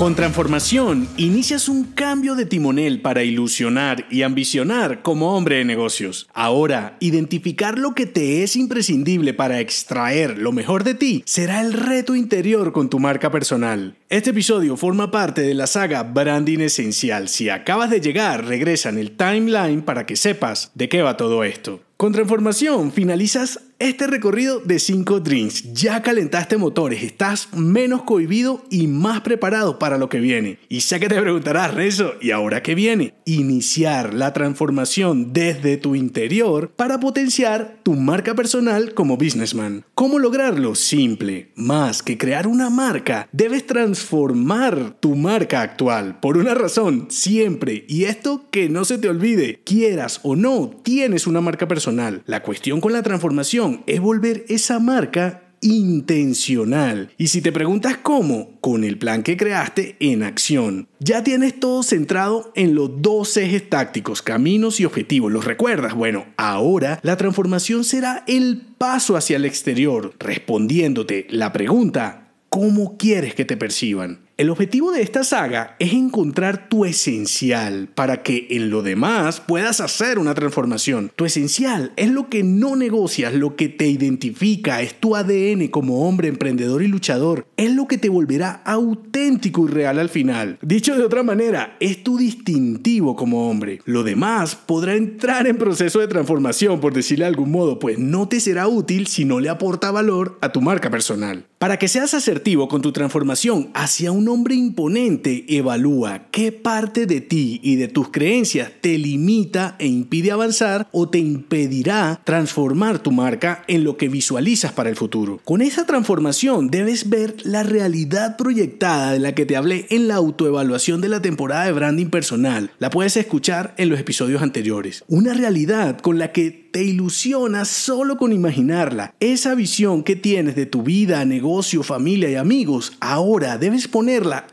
Con transformación, inicias un cambio de timonel para ilusionar y ambicionar como hombre de negocios. Ahora, identificar lo que te es imprescindible para extraer lo mejor de ti será el reto interior con tu marca personal. Este episodio forma parte de la saga Branding Esencial. Si acabas de llegar, regresa en el timeline para que sepas de qué va todo esto. Con transformación finalizas este recorrido de 5 drinks. Ya calentaste motores, estás menos cohibido y más preparado para lo que viene. Y sé que te preguntarás, Rezo, ¿y ahora qué viene? Iniciar la transformación desde tu interior para potenciar tu marca personal como businessman. ¿Cómo lograrlo? Simple. Más que crear una marca, debes transformar tu marca actual. Por una razón, siempre. Y esto que no se te olvide, quieras o no, tienes una marca personal la cuestión con la transformación es volver esa marca intencional. Y si te preguntas cómo, con el plan que creaste en acción. Ya tienes todo centrado en los dos ejes tácticos, caminos y objetivos. ¿Los recuerdas? Bueno, ahora la transformación será el paso hacia el exterior, respondiéndote la pregunta, ¿cómo quieres que te perciban? El objetivo de esta saga es encontrar tu esencial para que en lo demás puedas hacer una transformación. Tu esencial es lo que no negocias, lo que te identifica, es tu ADN como hombre emprendedor y luchador, es lo que te volverá auténtico y real al final. Dicho de otra manera, es tu distintivo como hombre. Lo demás podrá entrar en proceso de transformación, por decirle de algún modo, pues no te será útil si no le aporta valor a tu marca personal. Para que seas asertivo con tu transformación hacia un hombre imponente, evalúa qué parte de ti y de tus creencias te limita e impide avanzar o te impedirá transformar tu marca en lo que visualizas para el futuro. Con esa transformación debes ver la realidad proyectada de la que te hablé en la autoevaluación de la temporada de branding personal. La puedes escuchar en los episodios anteriores. Una realidad con la que te ilusionas solo con imaginarla. Esa visión que tienes de tu vida, negocio, familia y amigos, ahora debes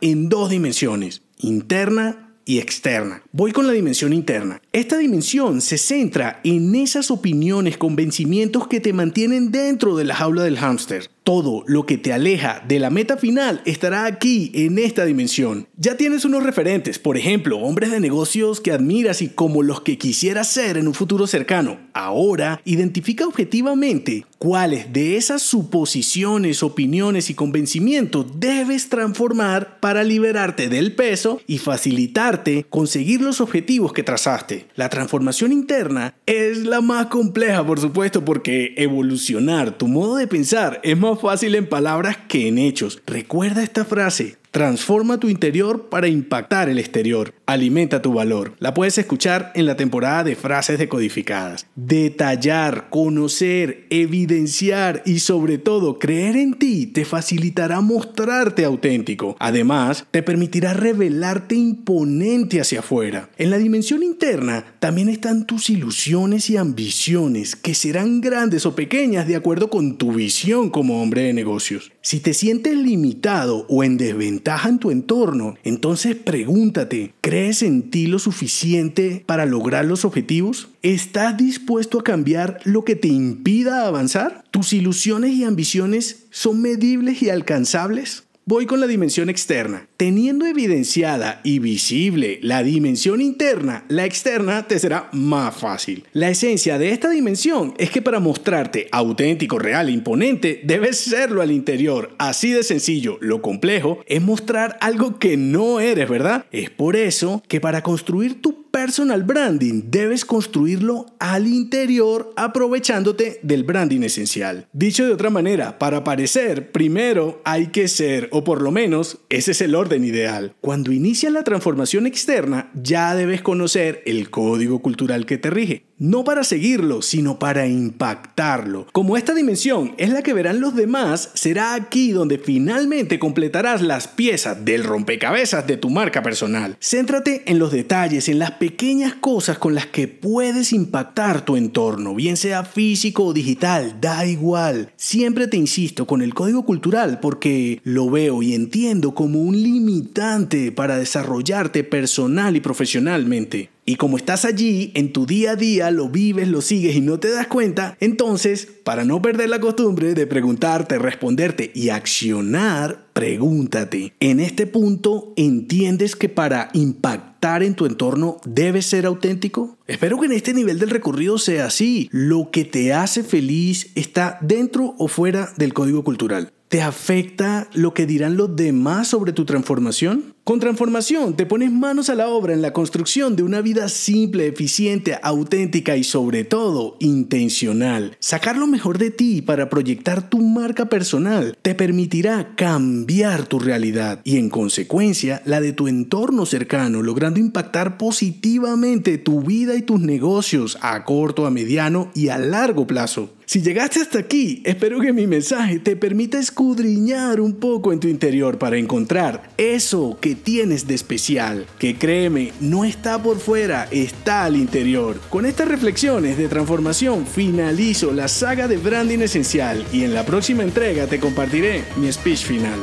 en dos dimensiones, interna y externa. Voy con la dimensión interna. Esta dimensión se centra en esas opiniones, convencimientos que te mantienen dentro de la jaula del hámster. Todo lo que te aleja de la meta final estará aquí, en esta dimensión. Ya tienes unos referentes, por ejemplo, hombres de negocios que admiras y como los que quisieras ser en un futuro cercano. Ahora, identifica objetivamente cuáles de esas suposiciones, opiniones y convencimientos debes transformar para liberarte del peso y facilitarte conseguir los objetivos que trazaste. La transformación interna es la más compleja, por supuesto, porque evolucionar tu modo de pensar es más fácil en palabras que en hechos. Recuerda esta frase, Transforma tu interior para impactar el exterior. Alimenta tu valor. La puedes escuchar en la temporada de frases decodificadas. Detallar, conocer, evidenciar y sobre todo creer en ti te facilitará mostrarte auténtico. Además, te permitirá revelarte imponente hacia afuera. En la dimensión interna también están tus ilusiones y ambiciones que serán grandes o pequeñas de acuerdo con tu visión como hombre de negocios. Si te sientes limitado o en desventaja, en tu entorno. Entonces pregúntate, ¿crees en ti lo suficiente para lograr los objetivos? ¿Estás dispuesto a cambiar lo que te impida avanzar? ¿Tus ilusiones y ambiciones son medibles y alcanzables? Voy con la dimensión externa. Teniendo evidenciada y visible la dimensión interna, la externa te será más fácil. La esencia de esta dimensión es que para mostrarte auténtico, real e imponente, debes serlo al interior. Así de sencillo. Lo complejo es mostrar algo que no eres, ¿verdad? Es por eso que para construir tu personal branding debes construirlo al interior aprovechándote del branding esencial. Dicho de otra manera, para aparecer, primero hay que ser, o por lo menos ese es el orden ideal. Cuando inicia la transformación externa, ya debes conocer el código cultural que te rige. No para seguirlo, sino para impactarlo. Como esta dimensión es la que verán los demás, será aquí donde finalmente completarás las piezas del rompecabezas de tu marca personal. Céntrate en los detalles, en las pequeñas cosas con las que puedes impactar tu entorno, bien sea físico o digital, da igual. Siempre te insisto con el código cultural porque lo veo y entiendo como un limitante para desarrollarte personal y profesionalmente. Y como estás allí, en tu día a día lo vives, lo sigues y no te das cuenta, entonces, para no perder la costumbre de preguntarte, responderte y accionar, pregúntate. En este punto, ¿entiendes que para impactar en tu entorno debes ser auténtico? Espero que en este nivel del recorrido sea así. Lo que te hace feliz está dentro o fuera del código cultural. ¿Te afecta lo que dirán los demás sobre tu transformación? Con transformación te pones manos a la obra en la construcción de una vida simple, eficiente, auténtica y sobre todo intencional. Sacar lo mejor de ti para proyectar tu marca personal te permitirá cambiar tu realidad y en consecuencia la de tu entorno cercano, logrando impactar positivamente tu vida y tus negocios a corto, a mediano y a largo plazo. Si llegaste hasta aquí, espero que mi mensaje te permita escudriñar un poco en tu interior para encontrar eso que tienes de especial, que créeme, no está por fuera, está al interior. Con estas reflexiones de transformación finalizo la saga de branding esencial y en la próxima entrega te compartiré mi speech final.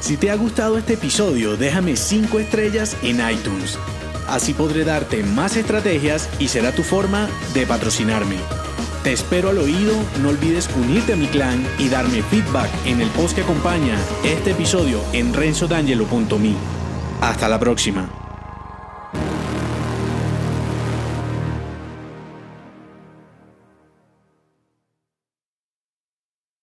Si te ha gustado este episodio, déjame 5 estrellas en iTunes. Así podré darte más estrategias y será tu forma de patrocinarme. Te espero al oído, no olvides unirte a mi clan y darme feedback en el post que acompaña este episodio en renzodangelo.me. Hasta la próxima.